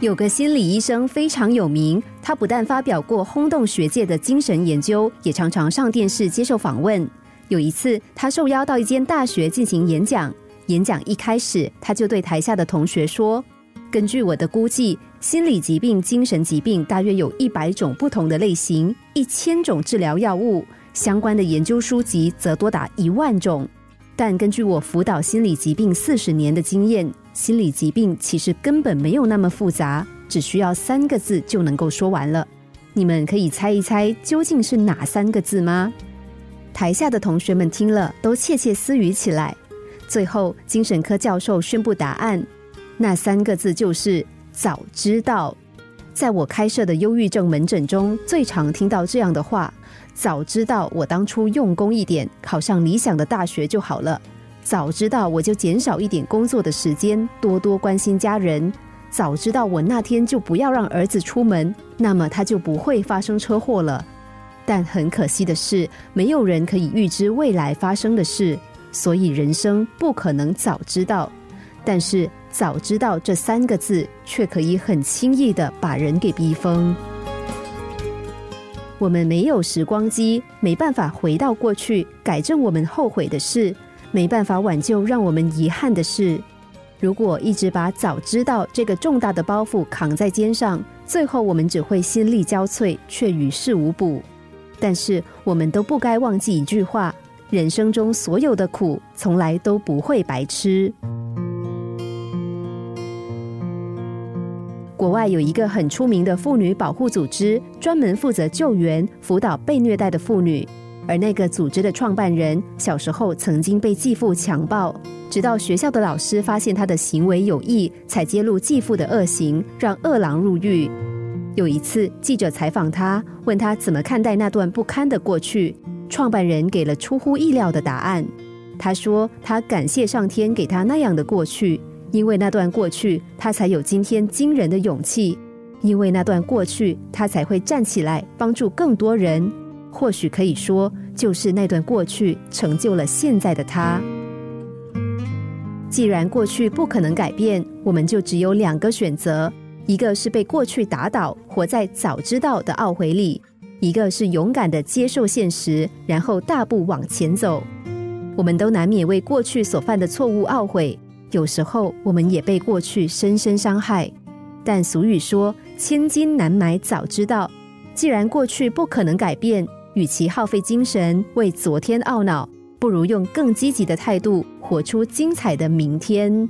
有个心理医生非常有名，他不但发表过轰动学界的精神研究，也常常上电视接受访问。有一次，他受邀到一间大学进行演讲。演讲一开始，他就对台下的同学说：“根据我的估计，心理疾病、精神疾病大约有一百种不同的类型，一千种治疗药物，相关的研究书籍则多达一万种。但根据我辅导心理疾病四十年的经验。”心理疾病其实根本没有那么复杂，只需要三个字就能够说完了。你们可以猜一猜究竟是哪三个字吗？台下的同学们听了都窃窃私语起来。最后，精神科教授宣布答案：那三个字就是“早知道”。在我开设的忧郁症门诊中，最常听到这样的话：“早知道我当初用功一点，考上理想的大学就好了。”早知道我就减少一点工作的时间，多多关心家人。早知道我那天就不要让儿子出门，那么他就不会发生车祸了。但很可惜的是，没有人可以预知未来发生的事，所以人生不可能早知道。但是早知道这三个字，却可以很轻易的把人给逼疯。我们没有时光机，没办法回到过去改正我们后悔的事。没办法挽救让我们遗憾的事。如果一直把早知道这个重大的包袱扛在肩上，最后我们只会心力交瘁，却于事无补。但是我们都不该忘记一句话：人生中所有的苦，从来都不会白吃。国外有一个很出名的妇女保护组织，专门负责救援、辅导被虐待的妇女。而那个组织的创办人小时候曾经被继父强暴，直到学校的老师发现他的行为有异，才揭露继父的恶行，让恶狼入狱。有一次，记者采访他，问他怎么看待那段不堪的过去，创办人给了出乎意料的答案。他说：“他感谢上天给他那样的过去，因为那段过去，他才有今天惊人的勇气；因为那段过去，他才会站起来帮助更多人。”或许可以说，就是那段过去成就了现在的他。既然过去不可能改变，我们就只有两个选择：一个是被过去打倒，活在早知道的懊悔里；一个是勇敢的接受现实，然后大步往前走。我们都难免为过去所犯的错误懊悔，有时候我们也被过去深深伤害。但俗语说：“千金难买早知道。”既然过去不可能改变。与其耗费精神为昨天懊恼，不如用更积极的态度活出精彩的明天。